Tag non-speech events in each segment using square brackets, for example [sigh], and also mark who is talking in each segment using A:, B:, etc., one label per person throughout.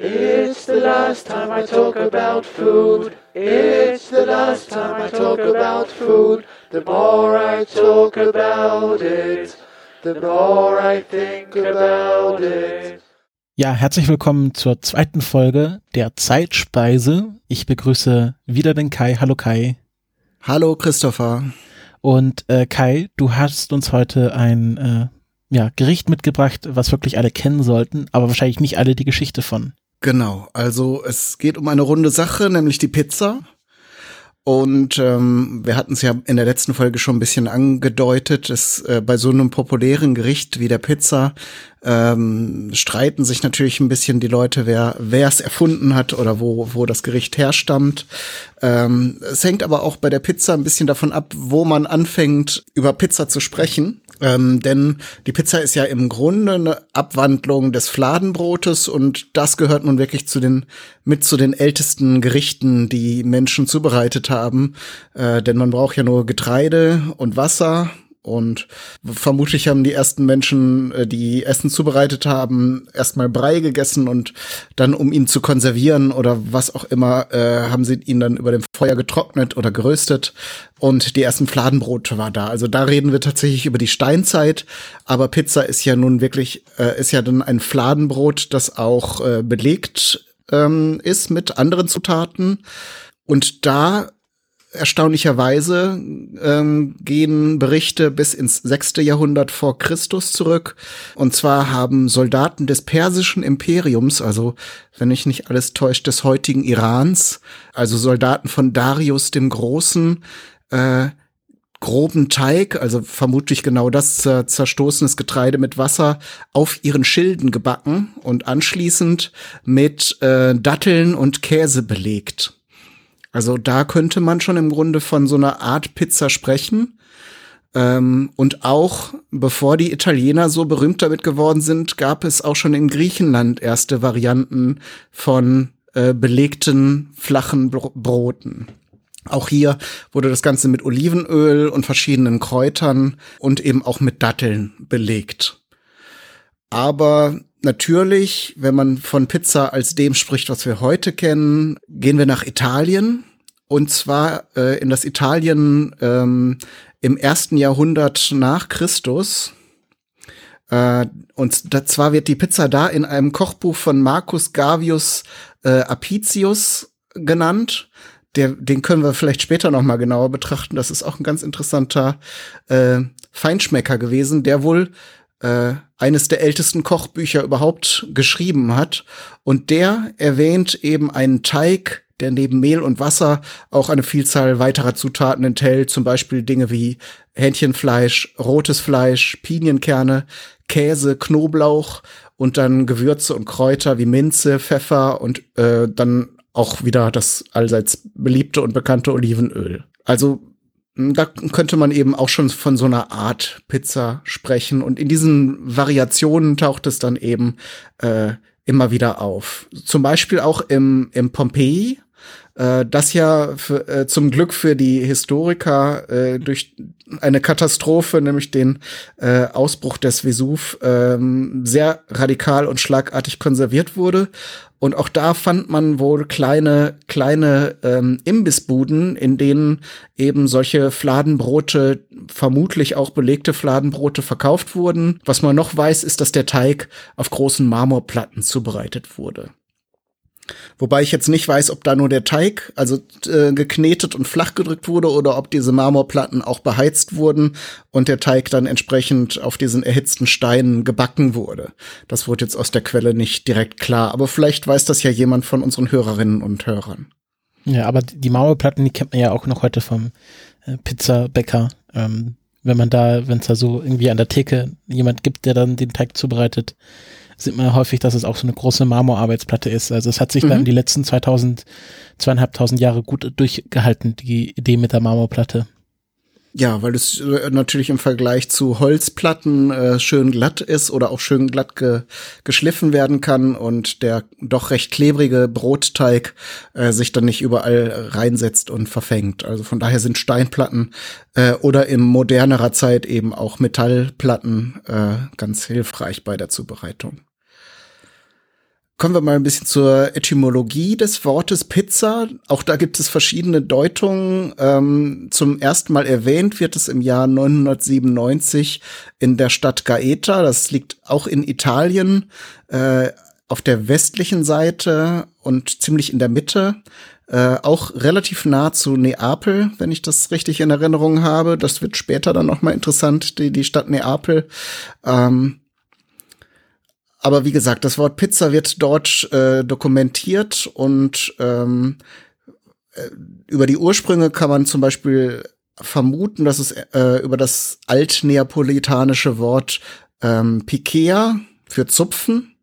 A: It's the last time I talk about food. It's the last time I talk about food. The more I talk about it, the more I think about it.
B: Ja, herzlich willkommen zur zweiten Folge der Zeitspeise. Ich begrüße wieder den Kai. Hallo Kai.
C: Hallo Christopher.
B: Und äh, Kai, du hast uns heute ein äh, ja, Gericht mitgebracht, was wirklich alle kennen sollten, aber wahrscheinlich nicht alle die Geschichte von.
C: Genau, also es geht um eine runde Sache, nämlich die Pizza. Und ähm, wir hatten es ja in der letzten Folge schon ein bisschen angedeutet, dass äh, bei so einem populären Gericht wie der Pizza ähm, streiten sich natürlich ein bisschen die Leute, wer wer es erfunden hat oder wo wo das Gericht herstammt. Ähm, es hängt aber auch bei der Pizza ein bisschen davon ab, wo man anfängt über Pizza zu sprechen. Ähm, denn die Pizza ist ja im Grunde eine Abwandlung des Fladenbrotes und das gehört nun wirklich zu den mit zu den ältesten Gerichten, die Menschen zubereitet haben. Äh, denn man braucht ja nur Getreide und Wasser und vermutlich haben die ersten Menschen, äh, die Essen zubereitet haben, erstmal Brei gegessen und dann, um ihn zu konservieren oder was auch immer, äh, haben sie ihn dann über dem Feuer getrocknet oder geröstet. Und die ersten Fladenbrote war da. Also da reden wir tatsächlich über die Steinzeit. Aber Pizza ist ja nun wirklich, äh, ist ja dann ein Fladenbrot, das auch äh, belegt ähm, ist mit anderen Zutaten. Und da erstaunlicherweise ähm, gehen Berichte bis ins sechste Jahrhundert vor Christus zurück. Und zwar haben Soldaten des persischen Imperiums, also wenn ich nicht alles täuscht, des heutigen Irans, also Soldaten von Darius dem Großen, äh, groben Teig, also vermutlich genau das zerstoßenes Getreide mit Wasser, auf ihren Schilden gebacken und anschließend mit äh, Datteln und Käse belegt. Also da könnte man schon im Grunde von so einer Art Pizza sprechen. Ähm, und auch bevor die Italiener so berühmt damit geworden sind, gab es auch schon in Griechenland erste Varianten von äh, belegten flachen Bro Broten. Auch hier wurde das Ganze mit Olivenöl und verschiedenen Kräutern und eben auch mit Datteln belegt. Aber natürlich, wenn man von Pizza als dem spricht, was wir heute kennen, gehen wir nach Italien. Und zwar äh, in das Italien ähm, im ersten Jahrhundert nach Christus. Äh, und zwar wird die Pizza da in einem Kochbuch von Marcus Gavius äh, Apicius genannt. Der, den können wir vielleicht später noch mal genauer betrachten. Das ist auch ein ganz interessanter äh, Feinschmecker gewesen, der wohl äh, eines der ältesten Kochbücher überhaupt geschrieben hat. Und der erwähnt eben einen Teig, der neben Mehl und Wasser auch eine Vielzahl weiterer Zutaten enthält, zum Beispiel Dinge wie Hähnchenfleisch, rotes Fleisch, Pinienkerne, Käse, Knoblauch und dann Gewürze und Kräuter wie Minze, Pfeffer und äh, dann auch wieder das allseits beliebte und bekannte Olivenöl. Also hm, da könnte man eben auch schon von so einer Art Pizza sprechen. Und in diesen Variationen taucht es dann eben äh, immer wieder auf. Zum Beispiel auch im, im Pompeji, äh, das ja für, äh, zum Glück für die Historiker äh, durch eine Katastrophe, nämlich den äh, Ausbruch des Vesuv, ähm, sehr radikal und schlagartig konserviert wurde. Und auch da fand man wohl kleine, kleine ähm, Imbissbuden, in denen eben solche Fladenbrote, vermutlich auch belegte Fladenbrote verkauft wurden. Was man noch weiß, ist, dass der Teig auf großen Marmorplatten zubereitet wurde. Wobei ich jetzt nicht weiß, ob da nur der Teig, also äh, geknetet und flach gedrückt wurde oder ob diese Marmorplatten auch beheizt wurden und der Teig dann entsprechend auf diesen erhitzten Steinen gebacken wurde. Das wurde jetzt aus der Quelle nicht direkt klar, aber vielleicht weiß das ja jemand von unseren Hörerinnen und Hörern.
B: Ja, aber die Marmorplatten, die kennt man ja auch noch heute vom äh, Pizzabäcker. Ähm, wenn man da, wenn es da so irgendwie an der Theke jemand gibt, der dann den Teig zubereitet, sieht man häufig, dass es auch so eine große Marmorarbeitsplatte ist. Also es hat sich mhm. dann die letzten 2000, zweieinhalbtausend Jahre gut durchgehalten, die Idee mit der Marmorplatte.
C: Ja, weil es äh, natürlich im Vergleich zu Holzplatten äh, schön glatt ist oder auch schön glatt ge geschliffen werden kann und der doch recht klebrige Brotteig äh, sich dann nicht überall reinsetzt und verfängt. Also von daher sind Steinplatten äh, oder in modernerer Zeit eben auch Metallplatten äh, ganz hilfreich bei der Zubereitung. Kommen wir mal ein bisschen zur Etymologie des Wortes Pizza. Auch da gibt es verschiedene Deutungen. Ähm, zum ersten Mal erwähnt wird es im Jahr 997 in der Stadt Gaeta. Das liegt auch in Italien, äh, auf der westlichen Seite und ziemlich in der Mitte. Äh, auch relativ nah zu Neapel, wenn ich das richtig in Erinnerung habe. Das wird später dann noch mal interessant, die, die Stadt Neapel. Ähm, aber wie gesagt, das Wort Pizza wird dort äh, dokumentiert und ähm, äh, über die Ursprünge kann man zum Beispiel vermuten, dass es äh, über das altneapolitanische Wort ähm, Pikea für Zupfen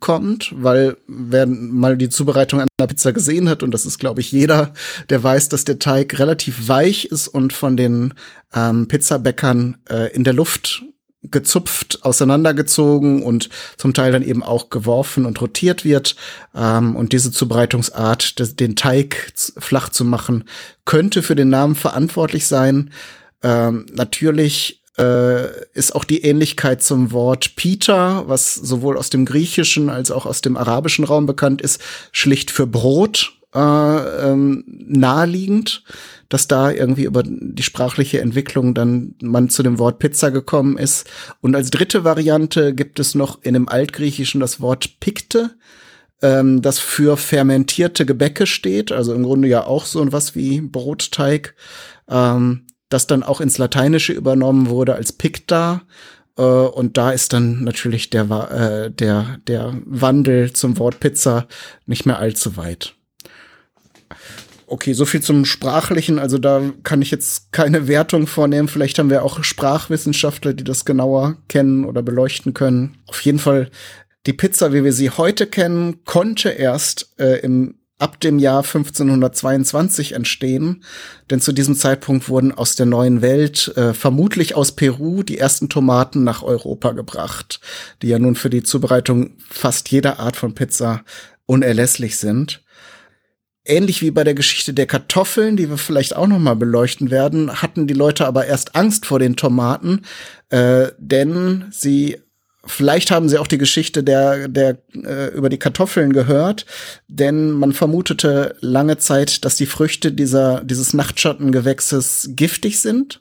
C: kommt, weil wer mal die Zubereitung einer Pizza gesehen hat, und das ist, glaube ich, jeder, der weiß, dass der Teig relativ weich ist und von den ähm, Pizzabäckern äh, in der Luft gezupft, auseinandergezogen und zum Teil dann eben auch geworfen und rotiert wird. Ähm, und diese Zubereitungsart, des, den Teig flach zu machen, könnte für den Namen verantwortlich sein. Ähm, natürlich äh, ist auch die Ähnlichkeit zum Wort Peter, was sowohl aus dem griechischen als auch aus dem arabischen Raum bekannt ist, schlicht für Brot äh, ähm, naheliegend dass da irgendwie über die sprachliche Entwicklung dann man zu dem Wort Pizza gekommen ist. Und als dritte Variante gibt es noch in dem Altgriechischen das Wort Pikte, ähm, das für fermentierte Gebäcke steht, also im Grunde ja auch so was wie Brotteig, ähm, das dann auch ins Lateinische übernommen wurde als Picta. Äh, und da ist dann natürlich der, äh, der, der Wandel zum Wort Pizza nicht mehr allzu weit. Okay, so viel zum Sprachlichen. Also da kann ich jetzt keine Wertung vornehmen. Vielleicht haben wir auch Sprachwissenschaftler, die das genauer kennen oder beleuchten können. Auf jeden Fall, die Pizza, wie wir sie heute kennen, konnte erst äh, im ab dem Jahr 1522 entstehen, denn zu diesem Zeitpunkt wurden aus der neuen Welt, äh, vermutlich aus Peru, die ersten Tomaten nach Europa gebracht, die ja nun für die Zubereitung fast jeder Art von Pizza unerlässlich sind ähnlich wie bei der Geschichte der Kartoffeln, die wir vielleicht auch noch mal beleuchten werden, hatten die Leute aber erst Angst vor den Tomaten, äh, denn sie Vielleicht haben sie auch die Geschichte der, der äh, über die Kartoffeln gehört, denn man vermutete lange Zeit, dass die Früchte dieser dieses Nachtschattengewächses giftig sind.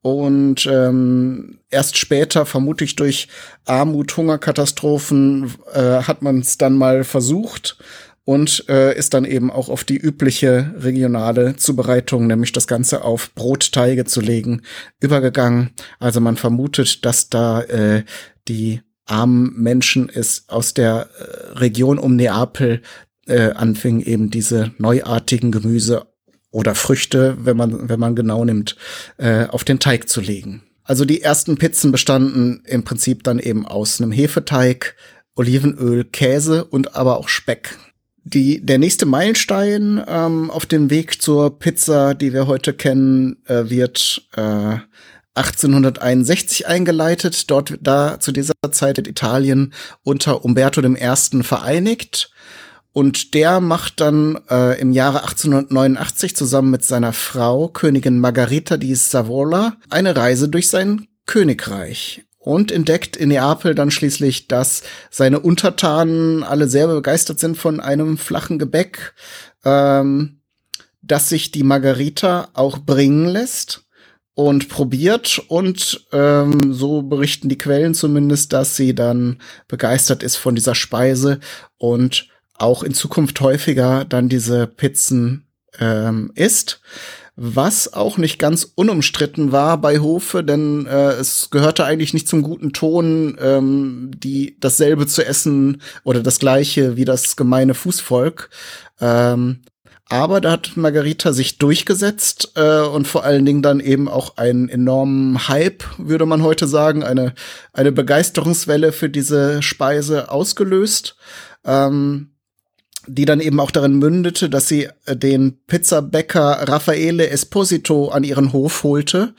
C: Und ähm, erst später, vermutlich durch Armut, Hungerkatastrophen, äh, hat man es dann mal versucht und äh, ist dann eben auch auf die übliche regionale Zubereitung, nämlich das Ganze auf Brotteige zu legen, übergegangen. Also man vermutet, dass da äh, die armen Menschen es aus der äh, Region um Neapel äh, anfingen, eben diese neuartigen Gemüse oder Früchte, wenn man, wenn man genau nimmt, äh, auf den Teig zu legen. Also die ersten Pizzen bestanden im Prinzip dann eben aus einem Hefeteig, Olivenöl, Käse und aber auch Speck. Die, der nächste Meilenstein ähm, auf dem Weg zur Pizza, die wir heute kennen, äh, wird äh, 1861 eingeleitet. Dort, da zu dieser Zeit wird Italien unter Umberto I. vereinigt. Und der macht dann äh, im Jahre 1889 zusammen mit seiner Frau, Königin Margarita di Savola, eine Reise durch sein Königreich und entdeckt in Neapel dann schließlich, dass seine Untertanen alle sehr begeistert sind von einem flachen Gebäck, ähm, dass sich die Margarita auch bringen lässt und probiert. Und ähm, so berichten die Quellen zumindest, dass sie dann begeistert ist von dieser Speise und auch in Zukunft häufiger dann diese Pizzen ähm, isst was auch nicht ganz unumstritten war bei Hofe, denn äh, es gehörte eigentlich nicht zum guten Ton, ähm, die dasselbe zu essen oder das gleiche wie das gemeine Fußvolk. Ähm, aber da hat Margarita sich durchgesetzt äh, und vor allen Dingen dann eben auch einen enormen Hype, würde man heute sagen, eine, eine Begeisterungswelle für diese Speise ausgelöst. Ähm, die dann eben auch darin mündete, dass sie äh, den Pizzabäcker Raffaele Esposito an ihren Hof holte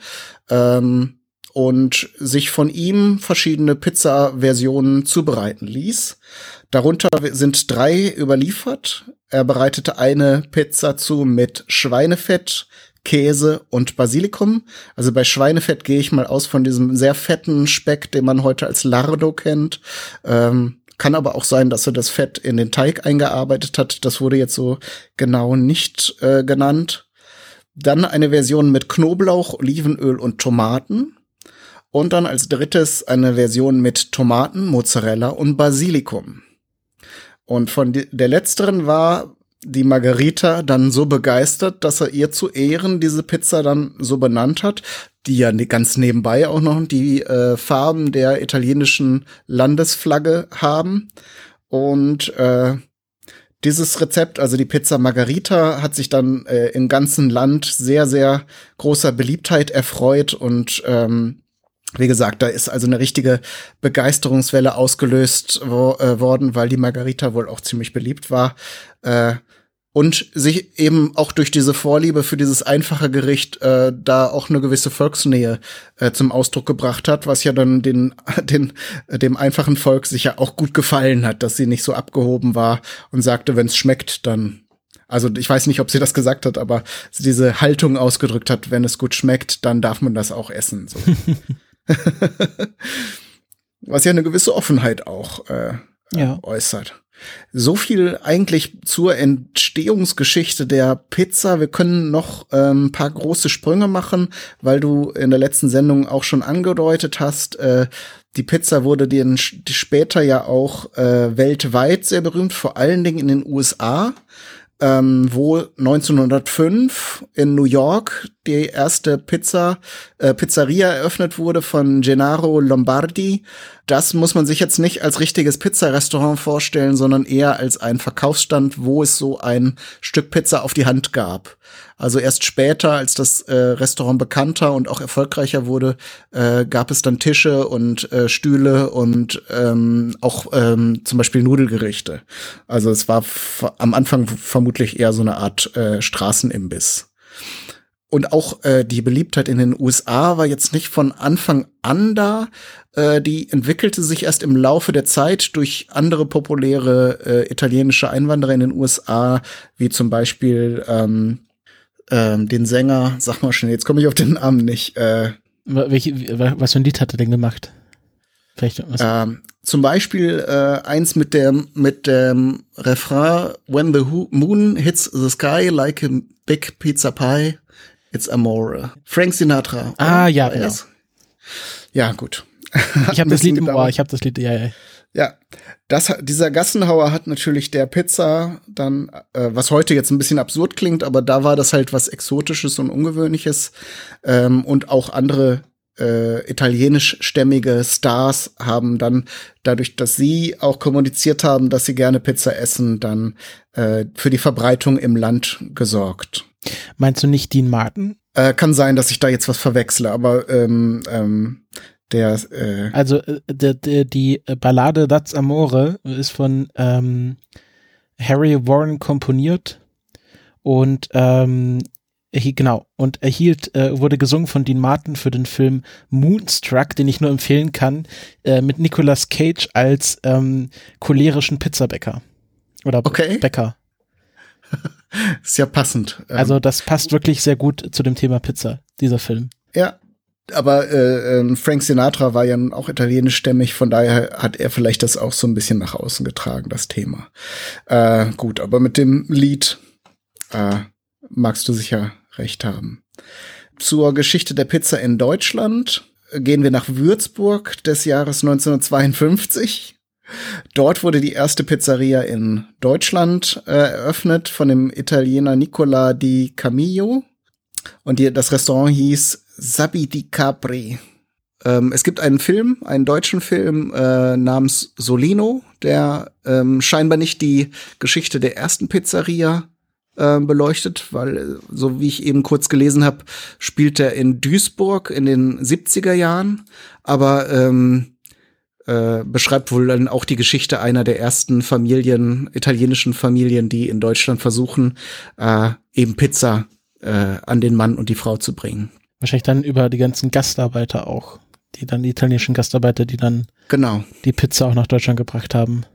C: ähm, und sich von ihm verschiedene Pizza-Versionen zubereiten ließ. Darunter sind drei überliefert. Er bereitete eine Pizza zu mit Schweinefett, Käse und Basilikum. Also bei Schweinefett gehe ich mal aus von diesem sehr fetten Speck, den man heute als Lardo kennt. Ähm, kann aber auch sein, dass er das Fett in den Teig eingearbeitet hat. Das wurde jetzt so genau nicht äh, genannt. Dann eine Version mit Knoblauch, Olivenöl und Tomaten. Und dann als drittes eine Version mit Tomaten, Mozzarella und Basilikum. Und von der letzteren war die Margarita dann so begeistert, dass er ihr zu Ehren diese Pizza dann so benannt hat, die ja ne, ganz nebenbei auch noch die äh, Farben der italienischen Landesflagge haben. Und äh, dieses Rezept, also die Pizza Margarita, hat sich dann äh, im ganzen Land sehr, sehr großer Beliebtheit erfreut und ähm, wie gesagt, da ist also eine richtige Begeisterungswelle ausgelöst wo, äh, worden, weil die Margarita wohl auch ziemlich beliebt war. Äh, und sich eben auch durch diese Vorliebe für dieses einfache Gericht äh, da auch eine gewisse Volksnähe äh, zum Ausdruck gebracht hat, was ja dann den, [laughs] den, dem einfachen Volk sicher auch gut gefallen hat, dass sie nicht so abgehoben war und sagte, wenn es schmeckt, dann also ich weiß nicht, ob sie das gesagt hat, aber sie diese Haltung ausgedrückt hat, wenn es gut schmeckt, dann darf man das auch essen. So. [laughs] [laughs] Was ja eine gewisse Offenheit auch äh, ja. äußert. So viel eigentlich zur Entstehungsgeschichte der Pizza. Wir können noch ähm, ein paar große Sprünge machen, weil du in der letzten Sendung auch schon angedeutet hast, äh, die Pizza wurde den später ja auch äh, weltweit sehr berühmt, vor allen Dingen in den USA ähm, wo 1905 in New York die erste Pizza, äh, Pizzeria eröffnet wurde von Gennaro Lombardi. Das muss man sich jetzt nicht als richtiges Pizzarestaurant vorstellen, sondern eher als ein Verkaufsstand, wo es so ein Stück Pizza auf die Hand gab. Also erst später, als das äh, Restaurant bekannter und auch erfolgreicher wurde, äh, gab es dann Tische und äh, Stühle und ähm, auch ähm, zum Beispiel Nudelgerichte. Also es war am Anfang vermutlich eher so eine Art äh, Straßenimbiss. Und auch äh, die Beliebtheit in den USA war jetzt nicht von Anfang an da. Äh, die entwickelte sich erst im Laufe der Zeit durch andere populäre äh, italienische Einwanderer in den USA, wie zum Beispiel ähm, ähm, den Sänger, sag mal schnell, jetzt komme ich auf den Namen nicht. Äh,
B: Welche, was für ein Lied hat er denn gemacht?
C: Vielleicht. Ähm, zum Beispiel äh, eins mit dem mit dem Refrain When the Moon hits the sky like a big pizza pie, it's amore. Frank Sinatra.
B: Ah ja, genau.
C: Ja, gut. [laughs]
B: Ich habe [laughs] das Lied im Ohr, ich habe das Lied, ja, ja.
C: Ja, das, dieser Gassenhauer hat natürlich der Pizza dann, äh, was heute jetzt ein bisschen absurd klingt, aber da war das halt was Exotisches und Ungewöhnliches. Ähm, und auch andere äh, italienischstämmige Stars haben dann, dadurch, dass sie auch kommuniziert haben, dass sie gerne Pizza essen, dann äh, für die Verbreitung im Land gesorgt.
B: Meinst du nicht Dean Martin?
C: Äh, kann sein, dass ich da jetzt was verwechsle, aber ähm, ähm, der, äh
B: also äh, der, der, die Ballade That's Amore ist von ähm, Harry Warren komponiert und ähm, genau und erhielt äh, wurde gesungen von Dean Martin für den Film Moonstruck, den ich nur empfehlen kann, äh, mit Nicolas Cage als ähm, cholerischen Pizzabäcker oder
C: okay.
B: Bäcker. [laughs]
C: ist ja passend.
B: Also das passt wirklich sehr gut zu dem Thema Pizza, dieser Film.
C: Ja, aber äh, ähm, Frank Sinatra war ja auch italienischstämmig, von daher hat er vielleicht das auch so ein bisschen nach außen getragen, das Thema. Äh, gut, aber mit dem Lied äh, magst du sicher recht haben. Zur Geschichte der Pizza in Deutschland gehen wir nach Würzburg des Jahres 1952. Dort wurde die erste Pizzeria in Deutschland äh, eröffnet von dem Italiener Nicola di Camillo. Und die, das Restaurant hieß Sabi di Capri. Ähm, es gibt einen Film, einen deutschen Film äh, namens Solino, der ähm, scheinbar nicht die Geschichte der ersten Pizzeria äh, beleuchtet, weil, äh, so wie ich eben kurz gelesen habe, spielt er in Duisburg in den 70er Jahren, aber ähm, äh, beschreibt wohl dann auch die Geschichte einer der ersten Familien, italienischen Familien, die in Deutschland versuchen, äh, eben Pizza äh, an den Mann und die Frau zu bringen.
B: Wahrscheinlich dann über die ganzen Gastarbeiter auch. Die dann, die italienischen Gastarbeiter, die dann
C: genau.
B: die Pizza auch nach Deutschland gebracht haben.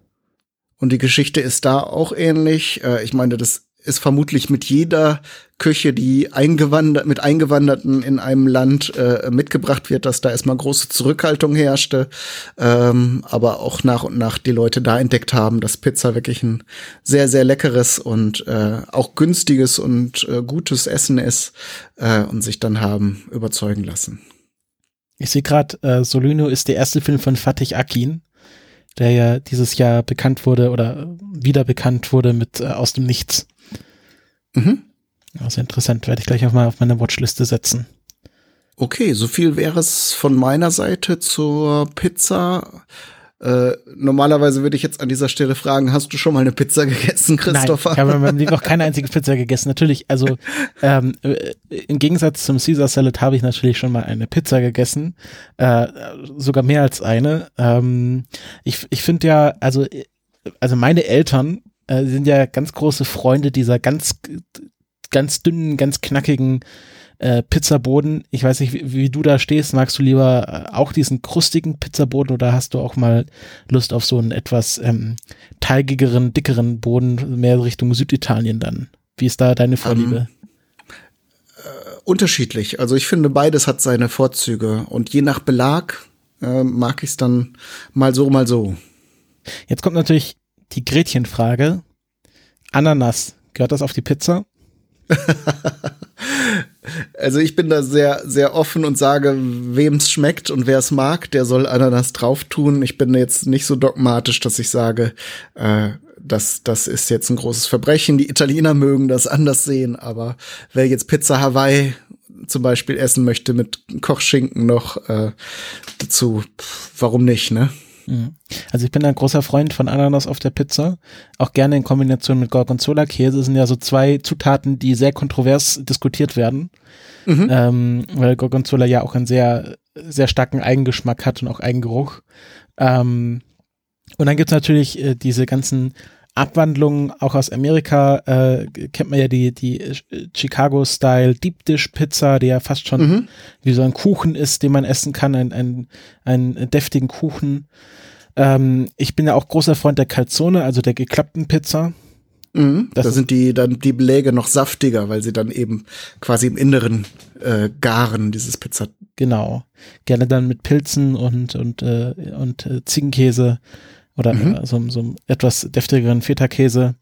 C: Und die Geschichte ist da auch ähnlich. Äh, ich meine, das ist vermutlich mit jeder Küche, die eingewandert, mit Eingewanderten in einem Land äh, mitgebracht wird, dass da erstmal große Zurückhaltung herrschte, ähm, aber auch nach und nach die Leute da entdeckt haben, dass Pizza wirklich ein sehr, sehr leckeres und äh, auch günstiges und äh, gutes Essen ist äh, und sich dann haben überzeugen lassen.
B: Ich sehe gerade, äh, Solino ist der erste Film von Fatih Akin, der ja dieses Jahr bekannt wurde oder wieder bekannt wurde mit äh, Aus dem Nichts. Mhm. Also interessant, werde ich gleich auch mal auf meine Watchliste setzen.
C: Okay, so viel wäre es von meiner Seite zur Pizza. Äh, normalerweise würde ich jetzt an dieser Stelle fragen, hast du schon mal eine Pizza gegessen, Christopher?
B: Nein, ich habe in meinem Leben noch keine einzige Pizza gegessen. Natürlich, also [laughs] ähm, äh, im Gegensatz zum Caesar Salad habe ich natürlich schon mal eine Pizza gegessen, äh, sogar mehr als eine. Ähm, ich ich finde ja, also also meine Eltern äh, sind ja ganz große Freunde dieser ganz ganz dünnen, ganz knackigen äh, Pizzaboden. Ich weiß nicht, wie, wie, du da stehst. Magst du lieber äh, auch diesen krustigen Pizzaboden oder hast du auch mal Lust auf so einen etwas ähm, teigigeren, dickeren Boden, mehr Richtung Süditalien dann? Wie ist da deine Vorliebe? Um,
C: äh, unterschiedlich. Also ich finde, beides hat seine Vorzüge und je nach Belag äh, mag ich es dann mal so, mal so.
B: Jetzt kommt natürlich die Gretchenfrage. Ananas, gehört das auf die Pizza? [laughs]
C: also ich bin da sehr, sehr offen und sage, wem es schmeckt und wer es mag, der soll Ananas drauf tun. Ich bin jetzt nicht so dogmatisch, dass ich sage, äh, das, das ist jetzt ein großes Verbrechen. Die Italiener mögen das anders sehen, aber wer jetzt Pizza Hawaii zum Beispiel essen möchte mit Kochschinken noch äh, dazu, warum nicht, ne?
B: Mhm. Also ich bin ein großer Freund von Ananas auf der Pizza, auch gerne in Kombination mit Gorgonzola-Käse. sind ja so zwei Zutaten, die sehr kontrovers diskutiert werden, mhm. ähm, weil Gorgonzola ja auch einen sehr, sehr starken Eigengeschmack hat und auch Eigengeruch. Ähm, und dann gibt's natürlich äh, diese ganzen Abwandlungen, auch aus Amerika, äh, kennt man ja die, die äh, Chicago-Style Deep Dish Pizza, die ja fast schon mhm. wie so ein Kuchen ist, den man essen kann, ein, ein, ein deftigen Kuchen. Ähm, ich bin ja auch großer Freund der Calzone, also der geklappten Pizza.
C: Mhm, da sind die dann die Beläge noch saftiger, weil sie dann eben quasi im Inneren äh, garen dieses Pizza.
B: Genau, gerne dann mit Pilzen und und äh, und äh, Ziegenkäse oder mhm. äh, so, so etwas deftigeren Feta-Käse.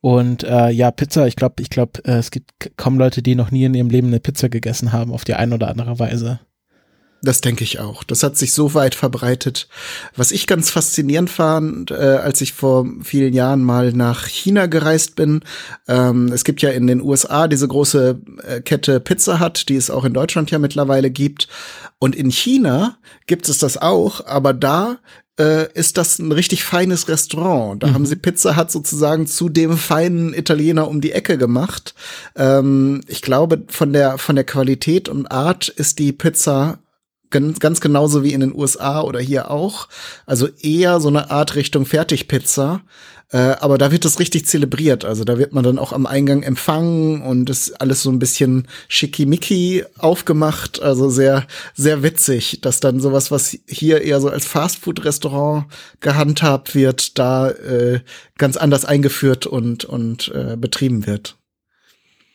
B: Und äh, ja, Pizza, ich glaube, ich glaube, äh, es gibt kaum Leute, die noch nie in ihrem Leben eine Pizza gegessen haben, auf die eine oder andere Weise.
C: Das denke ich auch. Das hat sich so weit verbreitet. Was ich ganz faszinierend fand, äh, als ich vor vielen Jahren mal nach China gereist bin. Ähm, es gibt ja in den USA diese große äh, Kette Pizza Hut, die es auch in Deutschland ja mittlerweile gibt. Und in China gibt es das auch, aber da äh, ist das ein richtig feines Restaurant. Da mhm. haben sie Pizza Hut sozusagen zu dem feinen Italiener um die Ecke gemacht. Ähm, ich glaube, von der, von der Qualität und Art ist die Pizza ganz, ganz genauso wie in den USA oder hier auch. Also eher so eine Art Richtung Fertigpizza. Äh, aber da wird das richtig zelebriert. Also da wird man dann auch am Eingang empfangen und ist alles so ein bisschen schickimicki aufgemacht. Also sehr, sehr witzig, dass dann sowas, was hier eher so als Fastfood-Restaurant gehandhabt wird, da äh, ganz anders eingeführt und, und äh, betrieben wird.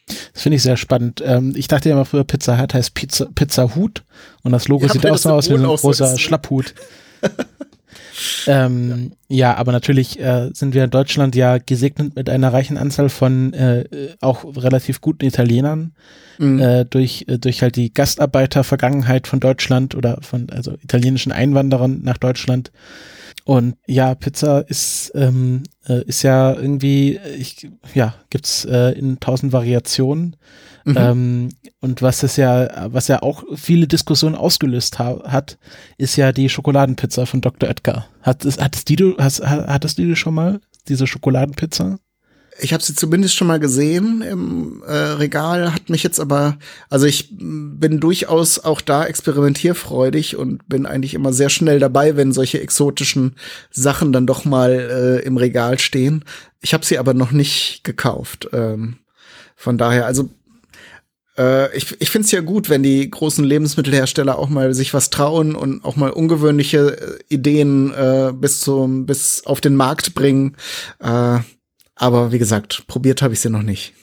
B: Das finde ich sehr spannend. Ähm, ich dachte ja immer früher, Pizza Hut heißt Pizza, Pizza Hut und das Logo ja, sieht auch so aus wie ein großer Schlapphut. [laughs] ähm, ja, aber natürlich äh, sind wir in Deutschland ja gesegnet mit einer reichen Anzahl von äh, auch relativ guten Italienern mhm. äh, durch äh, durch halt die Gastarbeitervergangenheit von Deutschland oder von also italienischen Einwanderern nach Deutschland und ja, Pizza ist, ähm, äh, ist ja irgendwie, ich, ja, gibt's äh, in tausend Variationen. Mhm. Ähm, und was es ja, was ja auch viele Diskussionen ausgelöst ha hat, ist ja die Schokoladenpizza von Dr. Oetker. Hat, hattest, die du, hast, hattest du die schon mal, diese Schokoladenpizza?
C: Ich habe sie zumindest schon mal gesehen im äh, Regal, hat mich jetzt aber, also ich bin durchaus auch da experimentierfreudig und bin eigentlich immer sehr schnell dabei, wenn solche exotischen Sachen dann doch mal äh, im Regal stehen. Ich habe sie aber noch nicht gekauft. Ähm, von daher, also äh, ich, ich finde es ja gut, wenn die großen Lebensmittelhersteller auch mal sich was trauen und auch mal ungewöhnliche äh, Ideen äh, bis zum bis auf den Markt bringen. Äh, Aber wie gesagt, probiert habe ich sie noch nicht.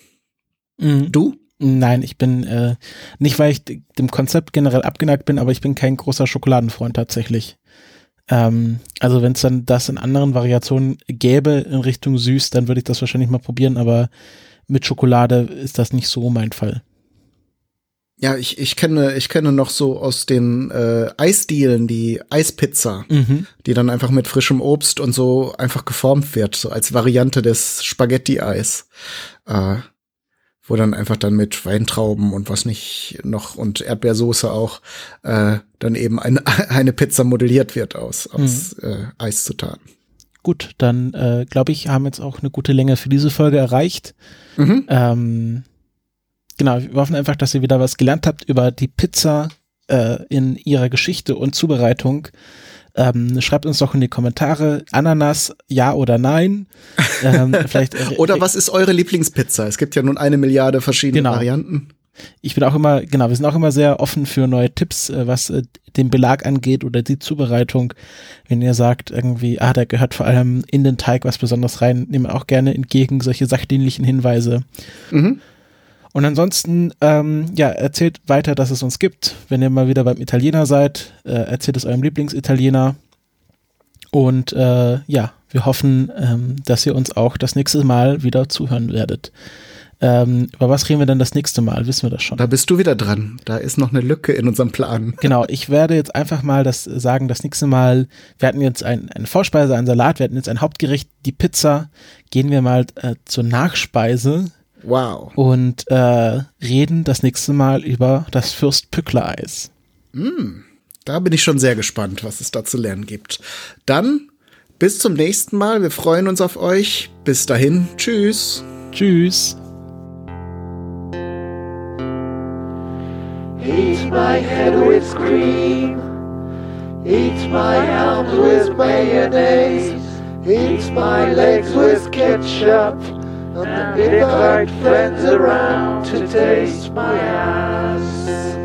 B: Mhm.
C: Du?
B: Nein, ich bin äh, nicht, weil ich dem Konzept generell abgeneigt bin, aber ich bin kein großer Schokoladenfreund tatsächlich. Ähm, also wenn es dann das in anderen Variationen gäbe in Richtung süß, dann würde ich das wahrscheinlich mal probieren, aber mit Schokolade ist das nicht so mein Fall.
C: Ja, ich, ich kenne, ich kenne noch so aus den äh, Eisdielen die Eispizza,
B: Mhm.
C: die dann einfach mit frischem Obst und so einfach geformt wird, so als Variante des Spaghetti-Eis. Äh, wo dann einfach dann mit Weintrauben und was nicht noch und Erdbeersoße auch äh, dann eben eine, [laughs] eine Pizza modelliert wird aus, aus äh, Eiszutaten.
B: Gut, dann äh, glaube ich, haben jetzt auch eine gute Länge für diese Folge erreicht.
C: Mhm.
B: Ähm, genau, wir hoffen einfach, dass ihr wieder was gelernt habt über die Pizza äh, in ihrer Geschichte und Zubereitung. Ähm, schreibt uns doch in die Kommentare Ananas, ja oder nein. ähm, [laughs] vielleicht, äh,
C: Oder was ist eure Lieblingspizza? Es gibt ja nun eine Milliarde verschiedene
B: Genau.
C: Varianten.
B: Ich bin auch immer, genau, wir sind auch immer sehr offen für neue Tipps, äh, was äh, den Belag angeht oder die Zubereitung. Wenn ihr sagt, irgendwie, ah, da gehört vor allem in den Teig was besonders rein, nehmen wir auch gerne entgegen solche sachdienlichen Hinweise.
C: Mhm.
B: Und ansonsten, ähm, ja, erzählt weiter, dass es uns gibt. Wenn ihr mal wieder beim Italiener seid, äh, erzählt es eurem Lieblingsitaliener. Und äh, ja, wir hoffen, ähm, dass ihr uns auch das nächste Mal wieder zuhören werdet. Ähm, über was reden wir denn das nächste Mal? Wissen wir das schon?
C: Da bist du wieder dran. Da ist noch eine Lücke in unserem Plan. [laughs]
B: Genau, ich werde jetzt einfach mal das sagen, das nächste Mal, wir hatten jetzt ein, eine Vorspeise, einen Salat, wir hatten jetzt ein Hauptgericht, die Pizza, gehen wir mal äh, zur Nachspeise
C: Wow.
B: und äh, reden das nächste Mal über das Fürst-Pückler-Eis.
C: Da bin ich schon sehr gespannt, was es da zu lernen gibt. Dann bis zum nächsten Mal. Wir freuen uns auf euch. Bis dahin. Tschüss.
B: Tschüss.
A: Eat my head with cream. Eat my arms with mayonnaise. Eat my legs with ketchup. And invite friends around to taste my ass.